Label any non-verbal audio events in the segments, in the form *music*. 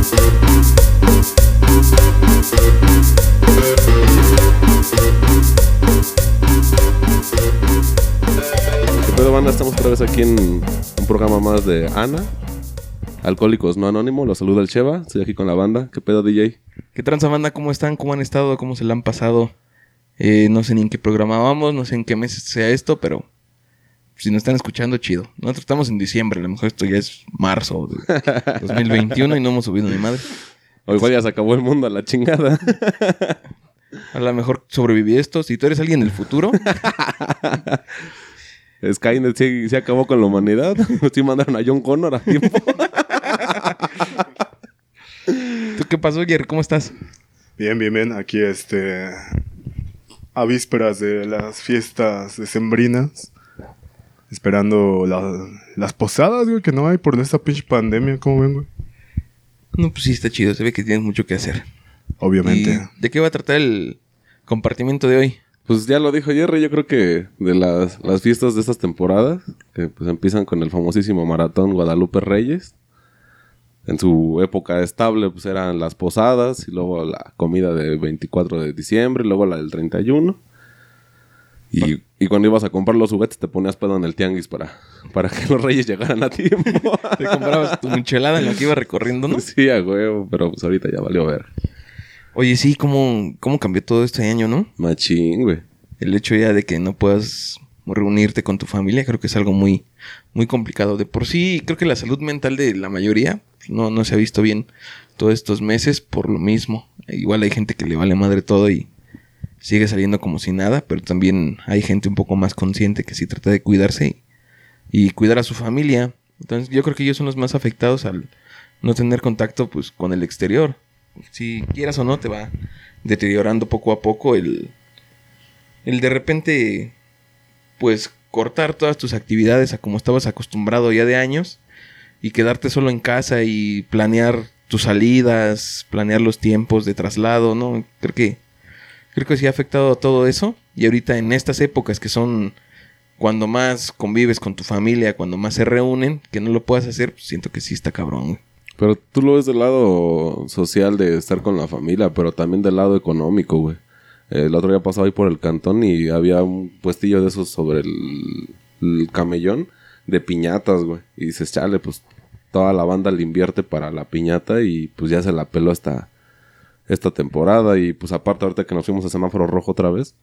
¿Qué pedo, banda? Estamos otra vez aquí en un programa más de Ana. Alcohólicos no anónimo, los saluda el Cheva. Estoy aquí con la banda. ¿Qué pedo, DJ? ¿Qué tranza banda? ¿Cómo están? ¿Cómo han estado? ¿Cómo se la han pasado? Eh, no sé ni en qué programa vamos, no sé en qué mes sea esto, pero si nos están escuchando, chido. Nosotros estamos en diciembre, a lo mejor esto ya es marzo de *laughs* 2021 y no hemos subido ni madre. O igual ya se acabó el mundo a la chingada. A lo mejor sobreviví esto. Si tú eres alguien del futuro, *laughs* Skynet sí acabó con la humanidad. *laughs* Sí mandaron a John Connor a tiempo. ¿tú qué pasó, Jerry? ¿Cómo estás? Bien, bien, bien. Aquí, este. A vísperas de las fiestas decembrinas. Esperando la- las posadas, güey, que no hay por esta pinche pandemia. ¿Cómo ven, güey? No, pues sí, está chido. Se ve que tienes mucho que hacer. Obviamente. ¿Y ¿De qué va a tratar el compartimiento de hoy? Pues ya lo dijo Jerry, yo creo que de las, las fiestas de estas temporadas, que pues empiezan con el famosísimo maratón Guadalupe Reyes. En su época estable, pues eran las posadas y luego la comida de 24 de diciembre, y luego la del 31. Y, y cuando ibas a comprar los juguetes te ponías pedo en el tianguis para, para que los reyes llegaran a tiempo. *laughs* Te comprabas tu michelada en lo que iba recorriendo, ¿no? sí, a huevo, pero pues ahorita ya valió ver. Oye, sí, ¿cómo, cómo cambió todo este año, no? Machín, güey. El hecho ya de que no puedas reunirte con tu familia, creo que es algo muy, muy complicado. De por sí, creo que la salud mental de la mayoría no, no se ha visto bien todos estos meses por lo mismo. Igual hay gente que le vale madre todo y sigue saliendo como si nada, pero también hay gente un poco más consciente que sí trata de cuidarse y, y cuidar a su familia. Entonces yo creo que ellos son los más afectados al no tener contacto pues con el exterior. Si quieras o no, te va deteriorando poco a poco el, el de repente, pues cortar todas tus actividades a como estabas acostumbrado ya de años y quedarte solo en casa y planear tus salidas, planear los tiempos de traslado, ¿no? Creo que creo que sí ha afectado todo eso y ahorita en estas épocas que son cuando más convives con tu familia, cuando más se reúnen, que no lo puedas hacer, pues siento que sí está cabrón. güey. Pero tú lo ves del lado social de estar con la familia, pero también del lado económico, güey. El otro día pasaba ahí por el cantón y había un puestillo de esos sobre el, el camellón de piñatas, güey. Y dices, chale, pues toda la banda le invierte para la piñata y pues ya se la peló esta, esta temporada. Y pues aparte ahorita que nos fuimos a semáforo rojo otra vez,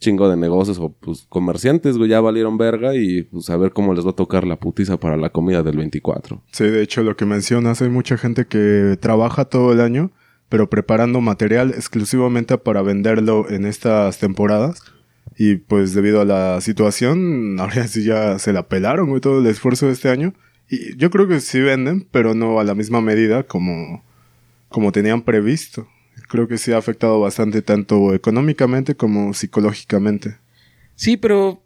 chingo de negocios o pues comerciantes, güey, ya valieron verga y pues a ver cómo les va a tocar la putiza para la comida del 24. Sí, de hecho, lo que mencionas, hay mucha gente que trabaja todo el año, pero preparando material exclusivamente para venderlo en estas temporadas. Y pues debido a la situación, *laughs* ahora sí ya se la pelaron, güey, todo el esfuerzo de este año. Y yo creo que sí venden, pero no a la misma medida como, como tenían previsto. Creo que sí ha afectado bastante tanto económicamente como psicológicamente. Sí, pero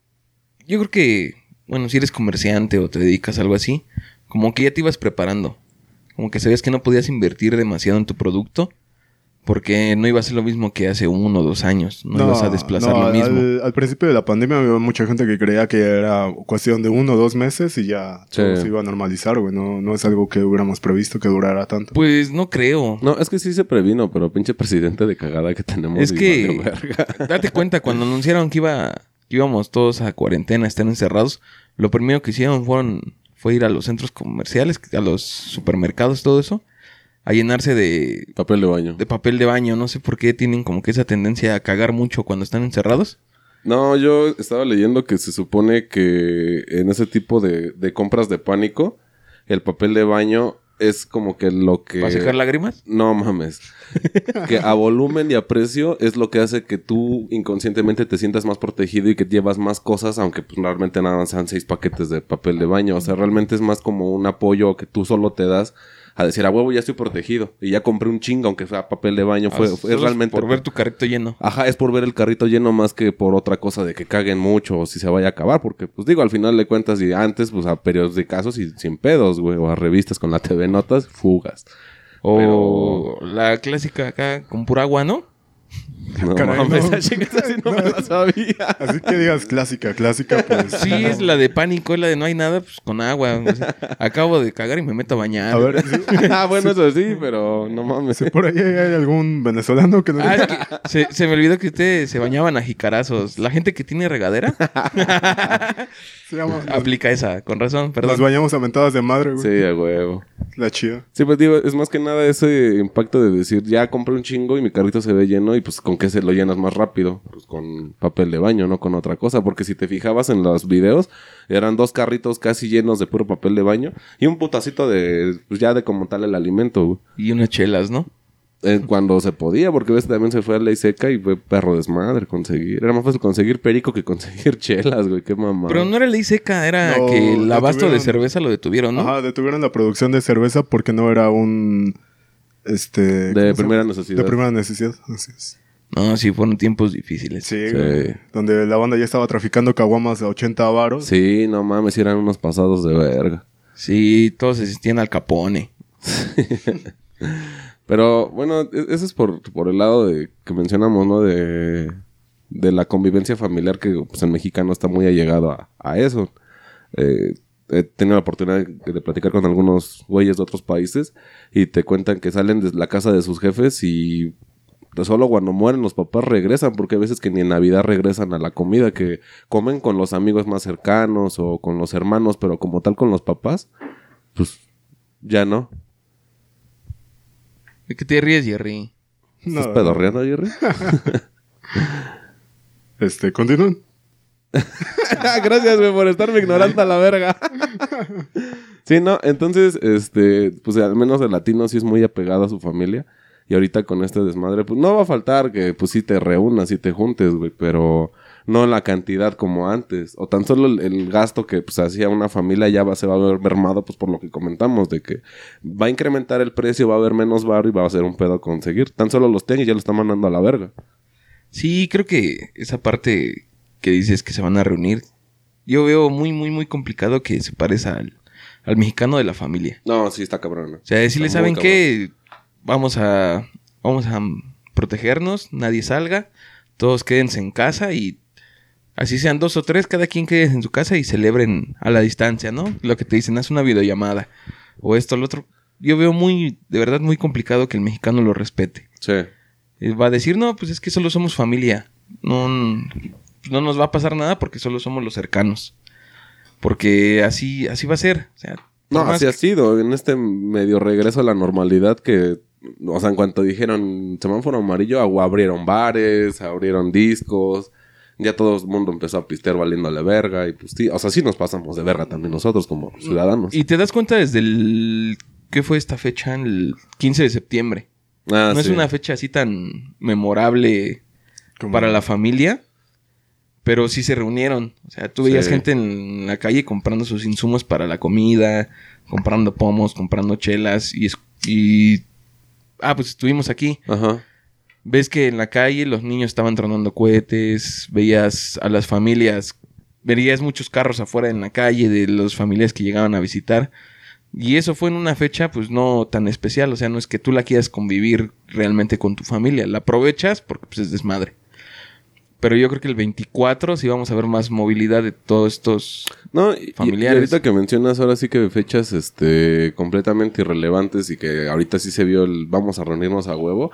yo creo que, bueno, si eres comerciante o te dedicas a algo así, como que ya te ibas preparando. Como que sabías que no podías invertir demasiado en tu producto porque no iba a ser lo mismo que hace uno o dos años. No, ibas a desplazar no, lo mismo. Al, al principio de la pandemia había mucha gente que creía que era cuestión de uno o dos meses y ya Sí. todo se iba a normalizar, güey. No, no es algo que hubiéramos previsto que durara tanto. Pues no creo. No, es que sí se previno, pero pinche presidente de cagada que tenemos. Es que-. *laughs* Date cuenta, cuando anunciaron que iba que íbamos todos a cuarentena, estar encerrados, lo primero que hicieron fueron fue ir a los centros comerciales, a los supermercados, todo eso, a llenarse de, Papel de baño. de papel de baño. No sé por qué tienen como que esa tendencia a cagar mucho cuando están encerrados. No, yo estaba leyendo que se supone que en ese tipo de, de compras de pánico, el papel de baño es como que lo que... ¿Para sacar lágrimas? No mames. *laughs* que a volumen y a precio es lo que hace que tú inconscientemente te sientas más protegido y que llevas más cosas, aunque pues realmente nada más sean seis paquetes de papel de baño. O sea, realmente es más como un apoyo que tú solo te das a decir, a huevo, ya estoy protegido. Y ya compré un chingo, aunque sea papel de baño. Fue, Ah, fue es realmente... Por ver tu carrito lleno. Ajá, es por ver el carrito lleno más que por otra cosa de que caguen mucho o si se vaya a acabar. Porque, pues digo, al final de cuentas, y antes, pues a periodos de casos y sin pedos, güey, o a revistas con la TV Notas, fugas. O la clásica acá con pura agua, ¿no? No Caray, mames, no. esa chica esa sí no me la sabía. Así que digas clásica, clásica, pues. Sí, es la de pánico, es la de no hay nada, pues con agua. o sea, acabo de cagar y me meto a bañar. A ver, sí, *laughs* ah, bueno, eso sí, pero no mames. por ahí hay algún venezolano que no. Ah, es que se, se me olvidó que ustedes se bañaban a jicarazos. La gente que tiene regadera *laughs* se llama. aplica esa, con razón, Nos perdón. bañamos a mentadas de madre, güey. Sí, a huevo. La chida. Sí, pues digo, es más que nada ese impacto de decir, ya compré un chingo y mi carrito se ve lleno y pues con qué se lo llenas más rápido, pues con papel de baño, no con otra cosa, porque si te fijabas en los videos, eran dos carritos casi llenos de puro papel de baño y un putacito de, pues ya de como tal el alimento, güey. Y unas chelas, ¿no? Eh, cuando se podía, porque ves también se fue a ley seca y fue perro desmadre conseguir. Era más fácil conseguir perico que conseguir *laughs* chelas, güey, qué mamá. Pero no era ley seca, era No, que el abasto de cerveza lo detuvieron, ¿no? Ajá, detuvieron la producción de cerveza porque no era un. Este. De ¿cómo se primera necesidad. De primera necesidad, así es. No, sí, fueron tiempos difíciles. Sí. Donde la banda ya estaba traficando caguamas a 80 varos. Sí, no mames, eran unos pasados de verga. Sí, todos asistían al capone. *laughs* Pero bueno, e- eso es por, por el lado de que mencionamos, ¿no? De, de la convivencia familiar que pues, el mexicano está muy allegado a, a eso. Eh, he tenido la oportunidad de, de platicar con algunos güeyes de otros países y te cuentan que salen de la casa de sus jefes y solo cuando mueren los papás regresan, porque hay veces que ni en Navidad regresan a la comida, que comen con los amigos más cercanos o con los hermanos, pero como tal con los papás, pues ya no. ¿De qué te ríes, Jerry? ¿Estás pedorreando, Jerry? *laughs* Este, continúen. *laughs* Gracias, güey, por estarme ignorando a la verga. *laughs* sí, no, entonces, este, pues al menos el latino sí es muy apegado a su familia. Y ahorita con este desmadre, pues no va a faltar que pues sí te reúnas y te juntes, güey, pero no la cantidad como antes. O tan solo el, el gasto que pues hacía una familia ya va, se va a ver mermado, pues por lo que comentamos, de que va a incrementar el precio, va a haber menos bar y va a ser un pedo conseguir. Tan solo los tenga y ya lo están mandando a la verga. Sí, creo que esa parte que dices que se van a reunir, yo veo muy, muy, muy complicado que se parece al, al mexicano de la familia. No, sí está cabrón. ¿no? O sea, decirle, ¿saben qué? Vamos a, vamos a protegernos, nadie salga, todos quédense en casa y así sean dos o tres, cada quien quede en su casa y celebren a la distancia, ¿no? Lo que te dicen, haz una videollamada o esto, lo otro. Yo veo muy, de verdad, muy complicado que el mexicano lo respete. Sí. Eh, Va a decir, no, pues es que solo somos familia. No, no nos va a pasar nada porque solo somos los cercanos. Porque así, así va a ser. O sea, No, así ha sido. En este medio regreso a la normalidad que... O sea, en cuanto dijeron semáforo amarillo, agua, abrieron bares, abrieron discos. Ya todo el mundo empezó a pistear valiéndole verga. Y pues sí, o sea, sí nos pasamos de verga también nosotros como ciudadanos. Y te das cuenta desde el... ¿Qué fue esta fecha? El 15 de septiembre. Ah, no es una fecha así tan memorable para la familia. Pero sí se reunieron. O sea, tú veías Sí. gente en la calle comprando sus insumos para la comida, comprando pomos, comprando chelas y... es- y ah, pues estuvimos aquí. Ajá. Ves que en la calle los niños estaban tronando cohetes, veías a las familias, verías muchos carros afuera en la calle de las familias que llegaban a visitar. Y eso fue en una fecha pues no tan especial, o sea, no es que tú la quieras convivir realmente con tu familia, la aprovechas porque pues es desmadre. Pero yo creo que el 24 sí vamos a ver más movilidad de todos estos... No, y, Familiares. y ahorita que mencionas ahora sí que fechas este completamente irrelevantes y que ahorita sí se vio el vamos a reunirnos a huevo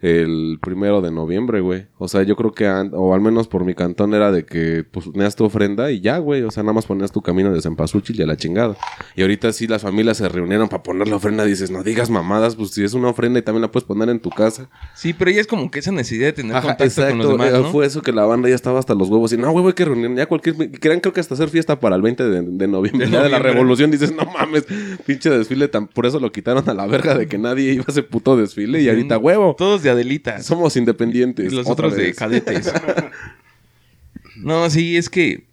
el primero de noviembre, güey. O sea, yo creo que, o al menos por mi cantón era de que pues, ponías tu ofrenda y ya, güey. O sea, nada más ponías tu camino de Cempasúchil y a la chingada. Y ahorita sí las familias se reunieron para poner la ofrenda. Dices, no digas mamadas, pues si es una ofrenda y también la puedes poner en tu casa. Sí, pero ya es como que esa necesidad de tener Ajá, contacto con los exacto. demás, Eh, ¿no? Fue eso que la banda ya estaba hasta los huevos. Y no, güey, hay que reunir ya cualquier. Querían, creo que hasta hacer fiesta para el 20 de, de noviembre. De ya de la revolución. Dices, no mames, pinche desfile. Tan, por eso lo quitaron a la verga de que nadie iba a ese puto desfile. Y ahorita, huevo. Todos de Adelitas. Somos independientes. Y los otros de cadetes. *laughs* no, sí, es que.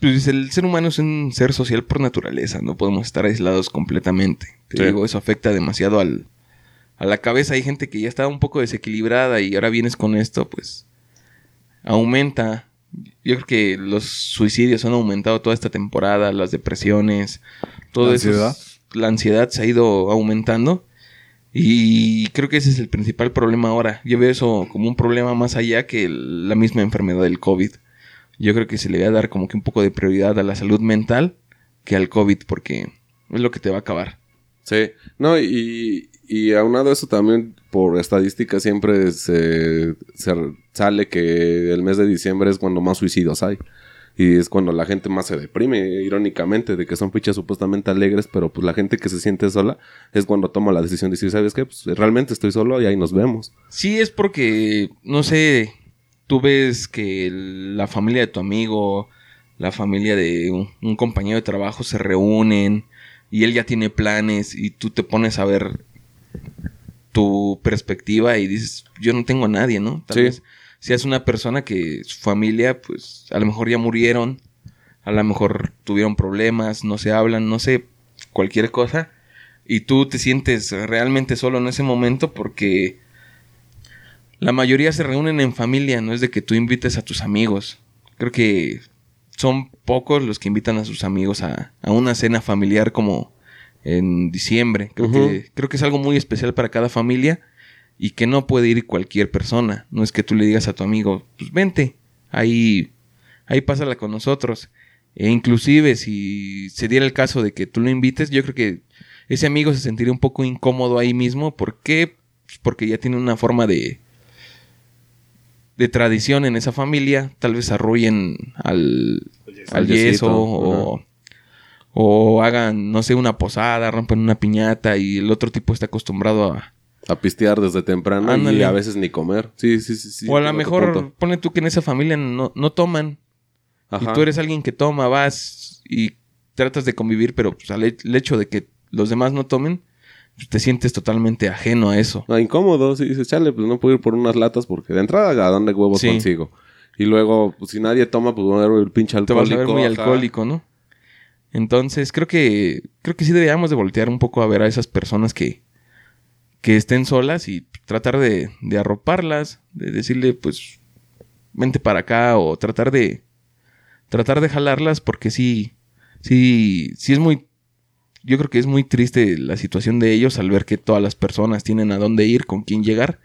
Pues el ser humano es un ser social por naturaleza. No podemos estar aislados completamente. Te Sí. digo, eso afecta demasiado al, a la cabeza. Hay gente que ya está un poco desequilibrada y ahora vienes con esto, pues. Aumenta. Yo creo que los suicidios han aumentado toda esta temporada, las depresiones, todo ¿La eso. La ansiedad se ha ido aumentando. Y creo que ese es el principal problema ahora. Yo veo eso como un problema más allá que la misma enfermedad del COVID. Yo creo que se le va a dar como que un poco de prioridad a la salud mental que al COVID porque es lo que te va a acabar. Sí, no, y, y aunado eso también, por estadística, siempre se, se sale que el mes de diciembre es cuando más suicidios hay. Y es cuando la gente más se deprime, irónicamente, de que son fechas supuestamente alegres, pero pues la gente que se siente sola es cuando toma la decisión de decir, ¿sabes qué? Pues realmente estoy solo y ahí nos vemos. Sí, es porque, no sé, tú ves que la familia de tu amigo, la familia de un, un compañero de trabajo se reúnen y él ya tiene planes y tú te pones a ver tu perspectiva y dices, yo no tengo a nadie, ¿no? Tal Sí. vez seas una persona que su familia, pues a lo mejor ya murieron, a lo mejor tuvieron problemas, no se hablan, no sé, cualquier cosa. Y tú te sientes realmente solo en ese momento porque la mayoría se reúnen en familia, no es de que tú invites a tus amigos. Creo que son pocos los que invitan a sus amigos a, a una cena familiar como en diciembre. Creo, que, creo que es algo muy especial para cada familia y que no puede ir cualquier persona. No es que tú le digas a tu amigo, pues vente, ahí, ahí pásala con nosotros. E inclusive si se diera el caso de que tú lo invites, yo creo que ese amigo se sentiría un poco incómodo ahí mismo. ¿Por qué? Pues porque ya tiene una forma de, de tradición en esa familia. Tal vez arrullen al, al yeso o, o hagan, no sé, una posada, rompen una piñata y el otro tipo está acostumbrado a... A pistear desde temprano y Ándale. a veces ni comer. Sí, sí, sí. sí o a lo mejor, punto. pone tú que en esa familia no, no toman. Ajá. Y tú eres alguien que toma, vas y tratas de convivir, pero pues, al el hecho de que los demás no tomen, pues, te sientes totalmente ajeno a eso. Ah, incómodo, sí, dices, chale, pues no puedo ir por unas latas porque de entrada, ¿a dónde huevos Sí. consigo? Y luego, pues si nadie toma, pues voy a ver el pinche Te alcohólico. vas a ver muy ajá. alcohólico, ¿no? Entonces, creo que creo que sí deberíamos de voltear un poco a ver a esas personas que, que estén solas y tratar de, arroparlas, de decirle, pues, vente para acá o tratar de tratar de jalarlas porque sí, sí, sí es muy, yo creo que es muy triste la situación de ellos al ver que todas las personas tienen a dónde ir, con quién llegar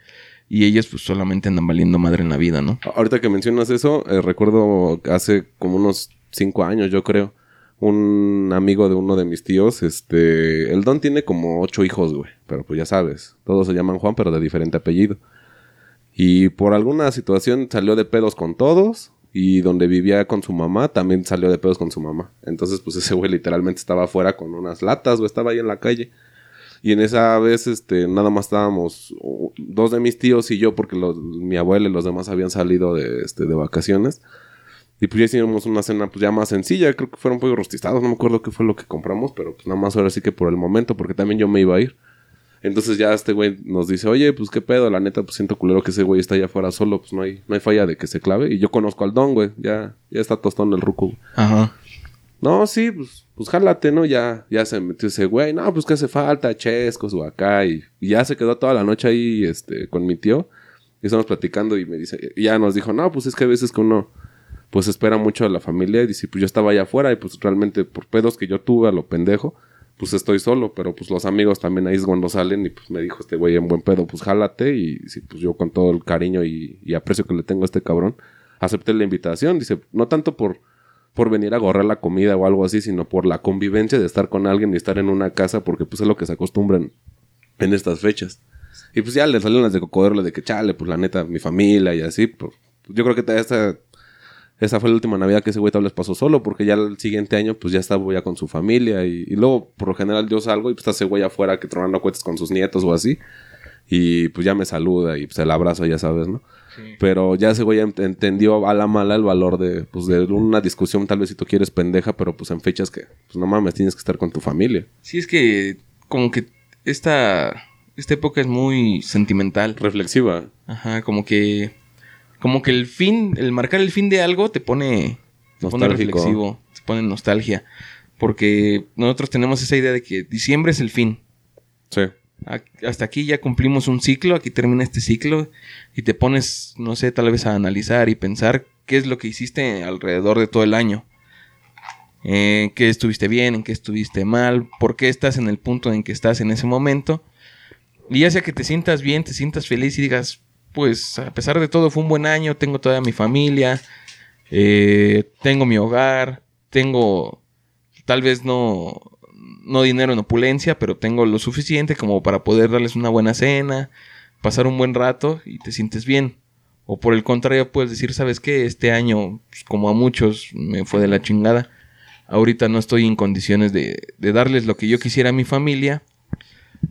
y ellos pues solamente andan valiendo madre en la vida, ¿no? Ahorita que mencionas eso, eh, recuerdo hace como unos cinco años, yo creo, un amigo de uno de mis tíos, este, el Don tiene como ocho hijos, güey, pero pues ya sabes, todos se llaman Juan, pero de diferente apellido. Y por alguna situación salió de pedos con todos. Y donde vivía con su mamá, también salió de pedos con su mamá. Entonces, pues *laughs* ese güey literalmente estaba afuera con unas latas, o estaba ahí en la calle. Y en esa vez, este, nada más estábamos dos de mis tíos y yo, porque los- mi abuela y los demás habían salido de, este, de vacaciones. Y pues ya hicimos una cena pues ya más sencilla, creo que fueron pollos rostizados, no me acuerdo qué fue lo que compramos, pero pues nada más ahora sí que por el momento, porque también yo me iba a ir. Entonces ya este güey nos dice, oye, pues qué pedo, la neta, pues siento culero que ese güey está allá afuera solo, pues no hay, no hay falla de que se clave. Y yo conozco al don, güey, ya, ya está tostón el ruco. Ajá. No, sí, pues, pues jálate, ¿no? Ya, ya se metió ese güey, no, pues que hace falta, chescos o acá. Y, y ya se quedó toda la noche ahí, este, con mi tío. Y estamos platicando y me dice, y ya nos dijo, no, pues es que a veces que uno, pues espera mucho a la familia. Y dice, pues yo estaba allá afuera y pues realmente por pedos que yo tuve a lo pendejo, pues estoy solo. Pero pues los amigos también ahí es cuando salen y pues me dijo este güey en buen pedo, pues jálate. Y sí, pues yo con todo el cariño y, aprecio que le tengo a este cabrón, acepté la invitación. Dice, no tanto por por venir a gorrar la comida o algo así, sino por la convivencia de estar con alguien y estar en una casa, porque pues es lo que se acostumbran en estas fechas. Y pues ya le salieron las de cocodrilo de que chale, pues la neta, mi familia y así. Pues, yo creo que esta, esa fue la última Navidad que ese güey tal vez pasó solo, porque ya el siguiente año pues ya estaba ya con su familia y, y luego por lo general yo salgo y pues está ese güey afuera que tronando cohetes con sus nietos o así. Y pues ya me saluda y pues el abrazo, ya sabes, ¿no? Pero ya ese güey ent- entendió a la mala el valor de, pues, de una discusión, tal vez si tú quieres pendeja, pero pues en fechas que, pues no mames, tienes que estar con tu familia. Sí, es que como que esta, esta época es muy sentimental. Reflexiva. Ajá, como que como que el fin, el marcar el fin de algo te pone, te pone reflexivo, te pone nostalgia. Porque nosotros tenemos esa idea de que diciembre es el fin. Sí. Hasta aquí ya cumplimos un ciclo, aquí termina este ciclo y te pones, no sé, tal vez a analizar y pensar qué es lo que hiciste alrededor de todo el año. Eh, qué estuviste bien, en qué estuviste mal, por qué estás en el punto en que estás en ese momento. Y ya sea que te sientas bien, te sientas feliz y digas, pues a pesar de todo fue un buen año, tengo toda mi familia, eh, tengo mi hogar, tengo tal vez no, no dinero en opulencia, pero tengo lo suficiente como para poder darles una buena cena, pasar un buen rato y te sientes bien. O por el contrario, puedes decir, ¿sabes qué? Este año, pues, como a muchos, me fue de la chingada. Ahorita no estoy en condiciones de, de darles lo que yo quisiera a mi familia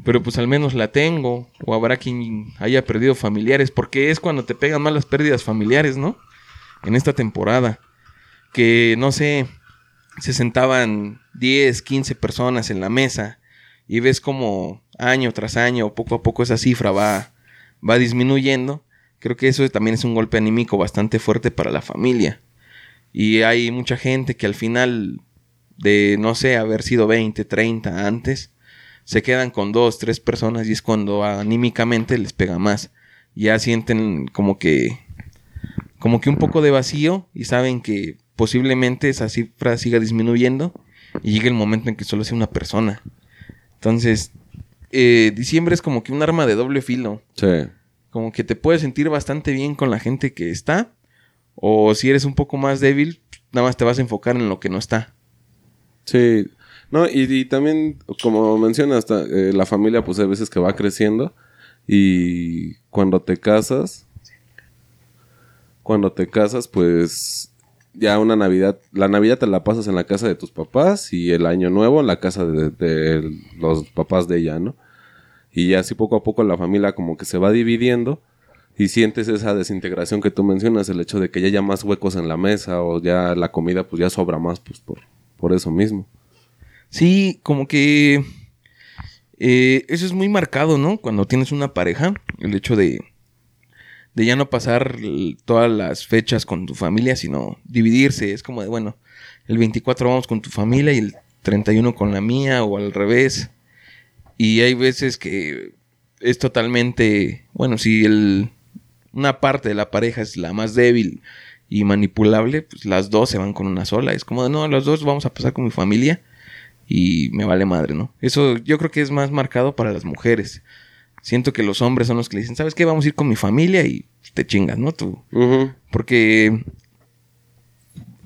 pero pues al menos la tengo. O habrá quien haya perdido familiares, porque es cuando te pegan más las pérdidas familiares, ¿no? En esta temporada. Que no sé, se sentaban 10, 15 personas en la mesa y ves como año tras año, poco a poco esa cifra va, va disminuyendo. Creo que eso también es un golpe anímico bastante fuerte para la familia. Y hay mucha gente que al final de, no sé, haber sido 20, 30 antes, se quedan con dos, tres personas y es cuando anímicamente les pega más. Ya sienten como que como que un poco de vacío y saben que posiblemente esa cifra siga disminuyendo y llegue el momento en que solo sea una persona. Entonces, eh, diciembre es como que un arma de doble filo. Sí. Como que te puedes sentir bastante bien con la gente que está. O si eres un poco más débil, nada más te vas a enfocar en lo que no está. Sí, no, y, también, como mencionas, eh, la familia, pues hay veces que va creciendo. Y cuando te casas, cuando te casas, pues ya una Navidad, la Navidad te la pasas en la casa de tus papás y el Año Nuevo en la casa de, de los papás de ella, ¿no? Y ya así poco a poco la familia como que se va dividiendo y sientes esa desintegración que tú mencionas, el hecho de que ya haya más huecos en la mesa o ya la comida pues ya sobra más pues por, por eso mismo. Sí, como que eh, eso es muy marcado, ¿no? Cuando tienes una pareja, el hecho de, de ya no pasar todas las fechas con tu familia, sino dividirse. Es como de, bueno, el 24 vamos con tu familia y el 31 con la mía o al revés. Y hay veces que es totalmente, bueno, si el, una parte de la pareja es la más débil y manipulable, pues las dos se van con una sola. Es como de, no, los dos vamos a pasar con mi familia y me vale madre, ¿no? Eso yo creo que es más marcado para las mujeres. Siento que los hombres son los que le dicen, ¿sabes qué? Vamos a ir con mi familia y te chingas, ¿no? Tú. Porque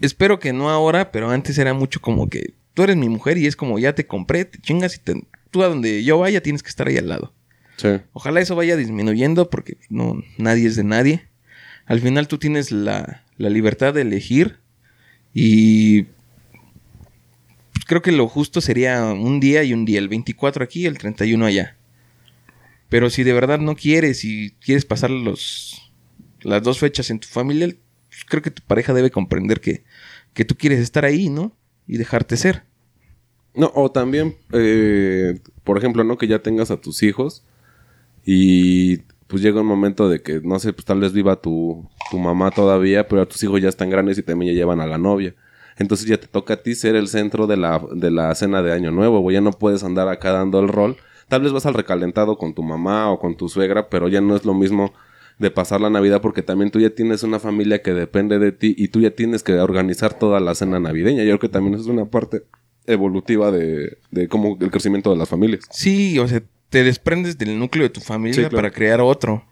espero que no ahora, pero antes era mucho como que tú eres mi mujer y es como ya te compré, te chingas y tú a donde yo vaya tienes que estar ahí al lado. Sí. Ojalá eso vaya disminuyendo porque no, nadie es de nadie. Al final tú tienes la, la libertad de elegir y creo que lo justo sería un día y un día, el 24 aquí, el 31 allá. Pero si de verdad no quieres y quieres pasar los, las dos fechas en tu familia, pues creo que tu pareja debe comprender que, que tú quieres estar ahí, ¿no? Y dejarte ser. No, o también, eh, por ejemplo, ¿no? Que ya tengas a tus hijos y pues llega un momento de que, no sé, pues tal vez viva tu, tu mamá todavía, pero a tus hijos ya están grandes y también ya llevan a la novia. Entonces ya te toca a ti ser el centro de la, de la cena de Año Nuevo, güey. Ya no puedes andar acá dando el rol. Tal vez vas al recalentado con tu mamá o con tu suegra, pero ya no es lo mismo de pasar la Navidad porque también tú ya tienes una familia que depende de ti y tú ya tienes que organizar toda la cena navideña. Yo creo que también es una parte evolutiva de, de cómo el crecimiento de las familias. Sí, o sea, te desprendes del núcleo de tu familia para crear otro.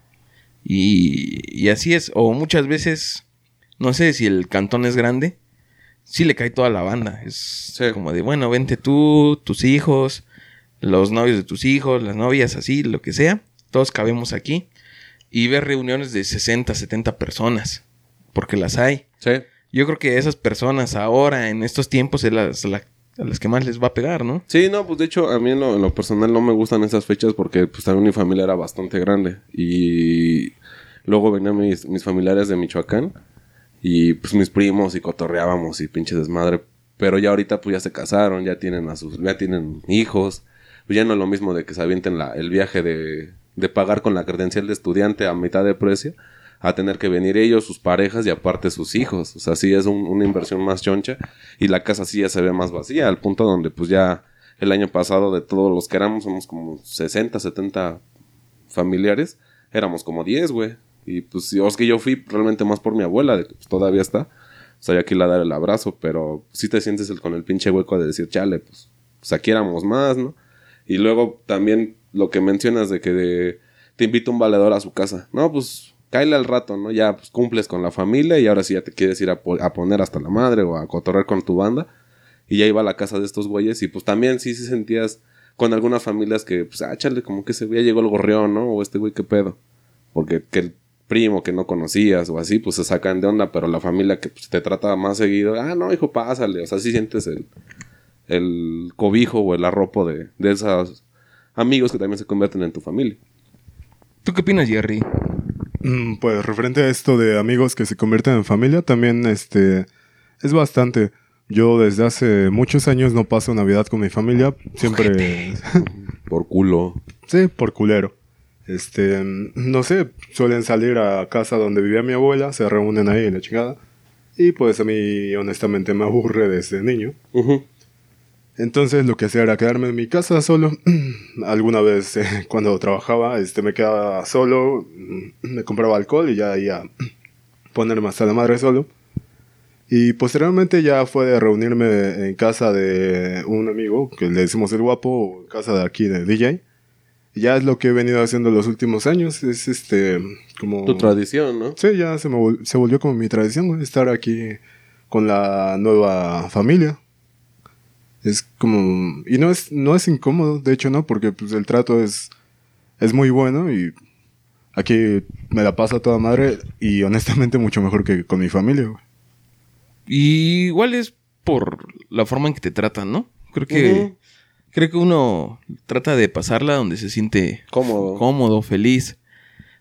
Y, y así es. O muchas veces, no sé si el cantón es grande, sí le cae toda la banda. Es como de, bueno, vente tú, tus hijos, los novios de tus hijos, las novias, así, lo que sea. Todos cabemos aquí. Y ver reuniones de 60, 70 personas. Porque las hay. Sí. Yo creo que esas personas ahora, en estos tiempos, es las, a las que más les va a pegar, ¿no? Sí, no, pues de hecho, a mí en lo, personal no me gustan esas fechas porque pues también mi familia era bastante grande. Y luego venían mis, mis familiares de Michoacán. Y pues mis primos y cotorreábamos y pinche desmadre. Pero ya ahorita pues ya se casaron, ya tienen a sus, ya tienen hijos. Pues ya no es lo mismo de que se avienten la, el viaje de, de pagar con la credencial de estudiante a mitad de precio a tener que venir ellos, sus parejas y aparte sus hijos. O sea, sí es una inversión más choncha y la casa sí ya se ve más vacía, al punto donde pues ya el año pasado de todos los que éramos, somos como 60, 70 familiares, éramos como 10, güey. Y pues es que yo fui realmente más por mi abuela, de que pues, todavía está. Soy aquí la dar el abrazo, pero sí te sientes el, con el pinche hueco de decir, chale, pues, pues aquí éramos más, ¿no? Y luego también lo que mencionas de que de- te invita un valedor a su casa. No, pues cáele al rato, ¿no? Ya pues, cumples con la familia y ahora sí ya te quieres ir a, po- a poner hasta la madre o a cotorrear con tu banda. Y ya iba a la casa de estos güeyes y pues también sí, sí sentías con algunas familias que, pues, ah, chale, como que ese güey llegó el gorrión, ¿no? O este güey, ¿qué pedo? Porque que primo que no conocías o así, pues se sacan de onda, pero la familia que pues, te trata más seguido, ah, no, hijo, pásale. O sea, sí sientes el, el cobijo o el arropo de, de esos amigos que también se convierten en tu familia. ¿Tú qué opinas, Jerry? Mm, Pues referente a esto de amigos que se convierten en familia, también este es bastante. Yo desde hace muchos años no paso Navidad con mi familia, siempre *laughs* Por culo. sí, por culero. Este, no sé, suelen salir a casa donde vivía mi abuela, se reúnen ahí en la chingada. Y pues a mí honestamente me aburre desde niño. Entonces lo que hacía era quedarme en mi casa solo. *clears throat* Alguna vez eh, cuando trabajaba este, me quedaba solo, mm, me compraba alcohol y ya iba a *clears throat* ponerme hasta la madre solo. Y posteriormente ya fue de reunirme en casa de un amigo, que le decimos el guapo, casa de aquí de DJ. Ya es lo que he venido haciendo los últimos años. Es este, como... Tu tradición, ¿no? Sí, ya se, me vol- se volvió como mi tradición, güey, estar aquí con la nueva familia. Es como... Y no es, no es incómodo, de hecho no, porque pues el trato es, es muy bueno y aquí me la pasa toda madre y honestamente mucho mejor que con mi familia, güey. Y igual es por la forma en que te tratan, ¿no? Creo que. Creo que uno trata de pasarla donde se siente Cómodo. cómodo, feliz.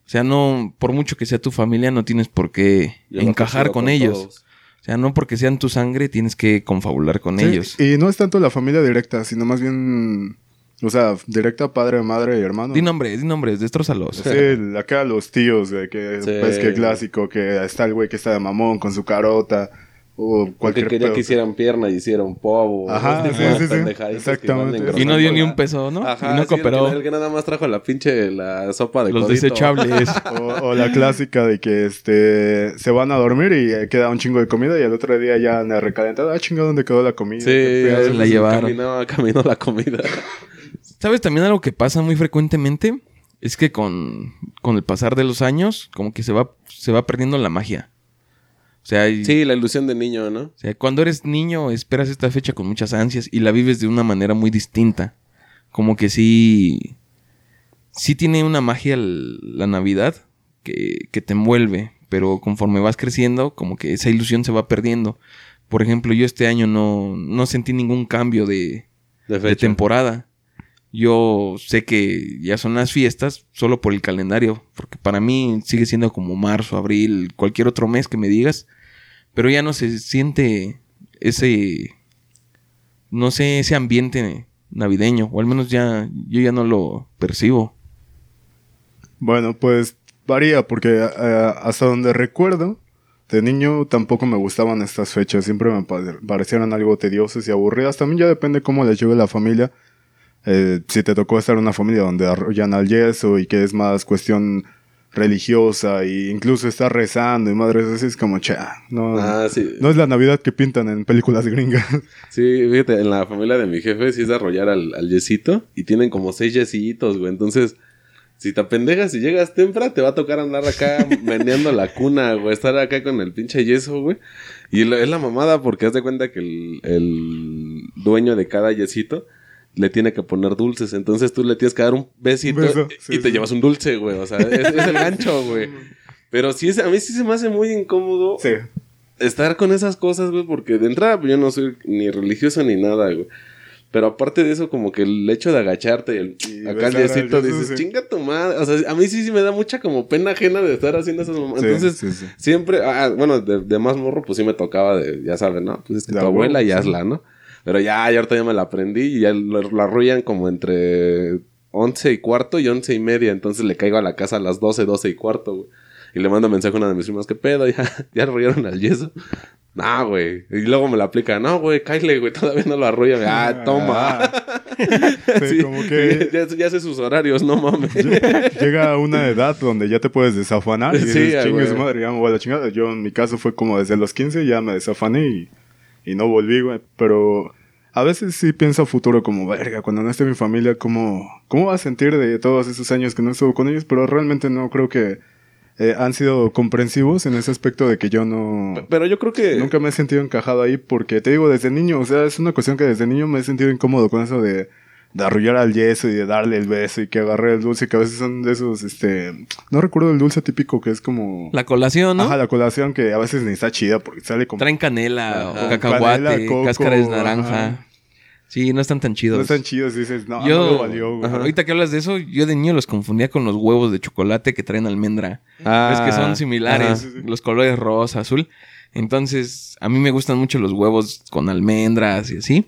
O sea, no por mucho que sea tu familia no tienes por qué Yo encajar con, ellos. todos. O sea, no porque sean tu sangre tienes que confabular con Sí, ellos. Y no es tanto la familia directa, sino más bien... O sea, directa padre, madre y hermano. Di nombres, di nombres, destrózalos. Sí, acá los tíos, de que Sí. pues que clásico, que está el güey que está de mamón con su carota o Porque cualquier quería pedo. que hicieran pierna y hicieron povo. Ajá, sí, de sí, sí. Exactamente. Y no dio ni un peso, ¿no? Ajá, y no sí, el cooperó. que- El que, nada más trajo la pinche la sopa de Los codito. desechables. *laughs* O, o la clásica de que este se van a dormir y eh, queda un chingo de comida y al otro día ya han recalentado. Ah, chingado, ¿dónde quedó la comida? Sí, se la llevaron. Caminaba, caminó la comida. *laughs* ¿Sabes también algo que pasa muy frecuentemente? Es que con, con el pasar de los años, como que se va, se va perdiendo la magia. Sea, Sí, la ilusión de niño, ¿no? o sea, cuando eres niño esperas esta fecha con muchas ansias y la vives de una manera muy distinta. Como que sí. Sí tiene una magia la Navidad que, que te envuelve, pero conforme vas creciendo, como que esa ilusión se va perdiendo. Por ejemplo, yo este año no, no sentí ningún cambio de, De de temporada. Yo sé que ya son las fiestas solo por el calendario, porque para mí sigue siendo como marzo, abril, cualquier otro mes que me digas, pero ya no se siente ese, no sé, ese ambiente navideño, o al menos ya, yo ya no lo percibo. Bueno, pues varía porque eh, hasta donde recuerdo, de niño tampoco me gustaban estas fechas. Siempre me pa- parecieron algo tediosas y aburridas. También ya depende cómo les lleve la familia. Eh, si te tocó estar en una familia donde arrollan al yeso y que es más cuestión religiosa e incluso estar rezando y madres así es como, cha, no, Ah, sí. no es la Navidad que pintan en películas gringas. *laughs* Sí, fíjate, en la familia de mi jefe sí es de arrollar al, al yesito y tienen como seis yesitos, güey. Entonces, si te apendejas y llegas temprano, te va a tocar andar acá *laughs* meneando la cuna, güey. Estar acá con el pinche yeso, güey. Y lo- es la mamada porque haz de cuenta que el, el dueño de cada yesito le tiene que poner dulces. Entonces tú le tienes que dar un besito Beso, y sí, te sí. llevas un dulce, güey. O sea, es, es el gancho, *laughs* güey. Pero sí, es, a mí sí se me hace muy incómodo sí. estar con esas cosas, güey, porque de entrada pues, yo no soy ni religioso ni nada, güey. Pero aparte de eso, como que el hecho de agacharte y, el, Y acá el diecito dices, sí. chinga tu madre. O sea, a mí sí, sí me da mucha como pena ajena de estar haciendo esas mamadas. Sí, Entonces, sí, sí. siempre, ah, bueno, de, de más morro, pues sí me tocaba de, ya sabes, ¿no? Pues es que La tu abuela y sí. hazla, ¿no? Pero ya, ya ahorita ya me la aprendí y ya lo- la arrullan como entre 11 y cuarto y 11 y media. Entonces le caigo a la casa a las 12, 12 y cuarto, güey. Y le mando mensaje a una de mis primas, ¿qué pedo? *laughs* Ya, ya arrullaron al yeso. No, güey. Y luego me la aplica, no, güey, cállate, güey, todavía no lo arrullan. Ah, toma. *laughs* Sí, como que ya, ya sé sus horarios, no mames. *laughs* llega una edad donde ya te puedes desafanar y Sí, dices, a chingue su huevo. madre, ya me voy a la chingada. Yo en mi caso fue como desde los 15 ya me desafané y, y no volví, güey. Pero a veces sí pienso a futuro como, verga, cuando no esté mi familia, ¿cómo, ¿cómo va a sentir de todos esos años que no estuvo con ellos? Pero realmente no creo que eh, han sido comprensivos en ese aspecto de que yo no... Pero yo creo que... Nunca me he sentido encajado ahí porque, te digo, desde niño, o sea, es una cuestión que desde niño me he sentido incómodo con eso de de arrullar al yeso y de darle el beso y que agarre el dulce, que a veces son de esos, este, no recuerdo el dulce típico que es como... La colación, ¿no? Ajá, la colación que a veces ni está chida porque sale como... Traen canela, Ajá. o cacahuate, Canela, coco, cáscara de naranja. ajá. Sí, no están tan chidos. No están chidos y dices, no, yo, no lo valió, güey. Ajá. ahorita que hablas de eso, yo de niño los confundía con los huevos de chocolate que traen almendra. Ah, es que son similares, ajá, sí, sí. los colores rosa, azul. Entonces, a mí me gustan mucho los huevos con almendras y así.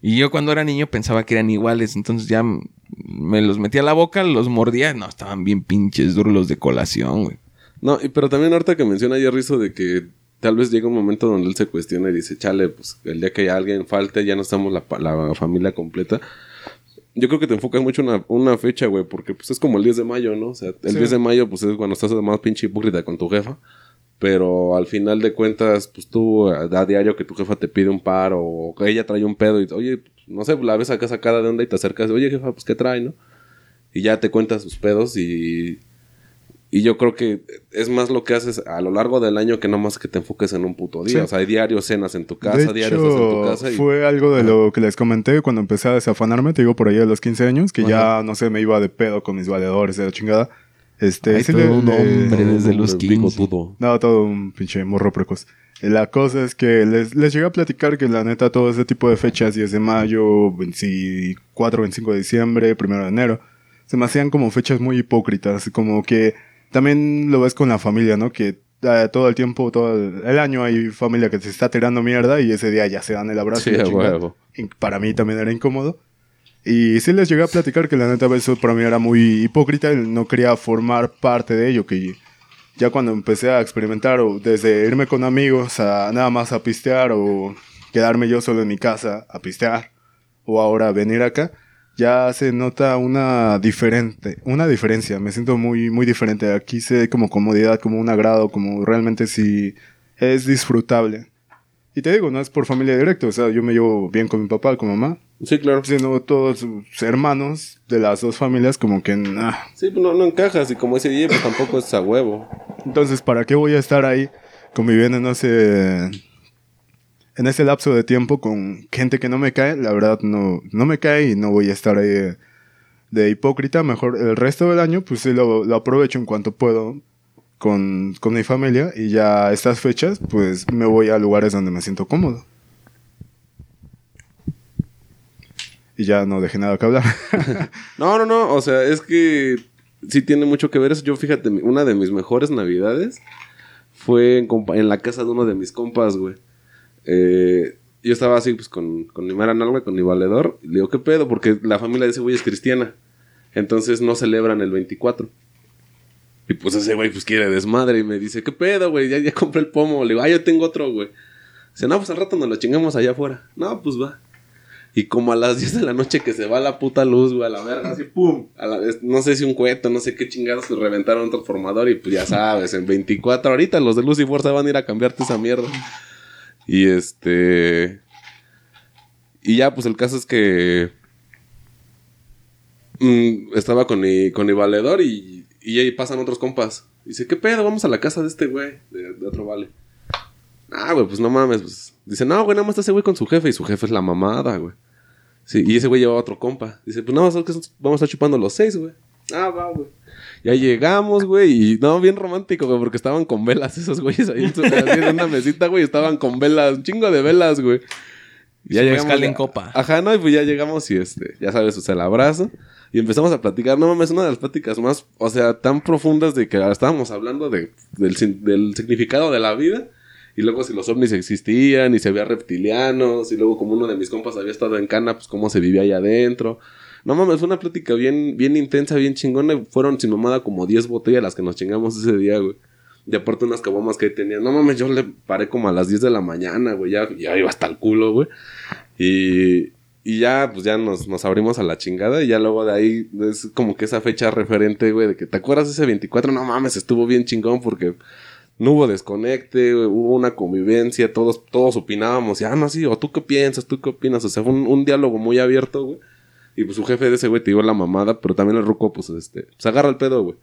Y yo cuando era niño pensaba que eran iguales, entonces ya me los metía a la boca, los mordía, no, estaban bien pinches duros los de colación, güey. No, pero también ahorita que menciona ayer Rizo de que tal vez llega un momento donde él se cuestiona y dice, chale, pues el día que alguien falte ya no estamos la, la familia completa. Yo creo que te enfocas mucho en una, una fecha, güey, porque pues es como el 10 de mayo, ¿no? O sea, el Sí. 10 de mayo pues es cuando estás más pinche hipócrita con tu jefa. Pero al final de cuentas, pues tú a, a diario que tu jefa te pide un par o que ella trae un pedo y oye, no sé, la ves acá sacada de onda y te acercas, oye jefa, pues qué trae, ¿no? Y ya te cuenta sus pedos y y yo creo que es más lo que haces a lo largo del año que no más que te enfoques en un puto día. Sí. O sea, hay diario cenas en tu casa, de diario estás en tu casa. Y... fue algo de lo que les comenté cuando empecé a desafanarme, te digo, por ahí a los 15 años, que ya, no sé, me iba de pedo con mis valedores de la chingada. Este, Ay, todo un hombre desde los Hombre, pico 15. tudo. No, todo un pinche morro precoz. La cosa es que les, les llegué a platicar que la neta todo ese tipo de fechas, 10 de mayo, 24, 25 de diciembre, 1 de enero, se me hacían como fechas muy hipócritas, como que también lo ves con la familia, ¿no? Que eh, todo el tiempo, todo el, el año hay familia que se está tirando mierda y ese día ya se dan el abrazo. Sí, y chingada. huevo. Y para mí también era incómodo. Y sí les llegué a platicar que la neta eso para mí era muy hipócrita no quería formar parte de ello, que ya cuando empecé a experimentar o desde irme con amigos a nada más a pistear o quedarme yo solo en mi casa a pistear o ahora venir acá, ya se nota una diferente, una diferencia, me siento muy muy diferente. Aquí sé como comodidad, como un agrado, como realmente si es disfrutable. Y te digo, no es por familia directa, o sea, yo me llevo bien con mi papá, con mamá, Sí, claro. siendo todos sus hermanos de las dos familias como que nah. Sí, pues no, no encajas. Y como dice DJ, pues tampoco es a huevo. Entonces, ¿para qué voy a estar ahí conviviendo en ese en ese lapso de tiempo con gente que no me cae? La verdad no no me cae y no voy a estar ahí de, de hipócrita. Mejor el resto del año pues sí lo, lo aprovecho en cuanto puedo con, con mi familia y ya estas fechas pues me voy a lugares donde me siento cómodo. Y ya no dejé nada que hablar. *laughs* No, no, no. O sea, es que sí tiene mucho que ver eso. Yo, fíjate, una de mis mejores navidades fue en, en la casa de uno de mis compas, güey. Eh, yo estaba así, pues, con, con mi mara nalga, con mi valedor. Y le digo, ¿qué pedo? Porque la familia de ese güey es cristiana. Entonces no celebran el 24. Y pues ese güey, pues, quiere desmadre. Y me dice, ¿qué pedo, güey? Ya, ya compré el pomo. Le digo, ah, yo tengo otro, güey. Dice, no, pues al rato nos lo chingamos allá afuera. No, pues va. Y como a las *laughs* 10 de la noche que se va la puta luz, güey, a la verga, así, pum. A la no sé si un cohete, no sé qué chingados, reventaron un transformador y pues ya sabes, en 24 ahorita los de Luz y Fuerza van a ir a cambiarte esa mierda. Y este... Y ya, pues el caso es que... mm, estaba con mi, con mi valedor y, y ahí pasan otros compas. Dice, ¿qué pedo? Vamos a la casa de este güey, de, de otro vale. Ah, güey, pues no mames. Pues. Dice, no, güey, nada más está ese güey con su jefe y su jefe es la mamada, güey. Sí, y ese güey llevaba otro compa. Dice, pues nada más que vamos a estar chupando los seis, güey. Ah, va, güey. Ya llegamos, güey, y no, bien romántico, güey, porque estaban con velas esos güeyes ahí en, su, en una mesita, güey, estaban con velas, un chingo de velas, güey. Y Su mezcal en copa. Ajá, no, y pues ya llegamos y este, ya sabes, o sea, el abrazo. Y empezamos a platicar, no mames, una de las pláticas más, o sea, tan profundas de que estábamos hablando de, del, significado de la vida. Y luego si los ovnis existían y si había reptilianos. Y luego como uno de mis compas había estado en Cana, pues cómo se vivía allá adentro. No mames, fue una plática bien, bien intensa, bien chingona. Fueron sin mamada como 10 botellas las que nos chingamos ese día, güey. Y aparte unas cabomas que tenía. No mames, yo le paré como a las 10 de la mañana, güey. Ya, ya iba hasta el culo, güey. Y, y ya, pues ya nos, nos abrimos a la chingada. Y ya luego de ahí es como que esa fecha referente, güey, de que te acuerdas ese 24. No mames, estuvo bien chingón porque no hubo desconecte, hubo una convivencia, todos, todos opinábamos, y ah, no, sí, o tú qué piensas, tú qué opinas, o sea, fue un, un diálogo muy abierto, güey. Y pues su jefe de ese güey te dio la mamada, pero también el ruco, pues, este, se agarra el pedo, güey.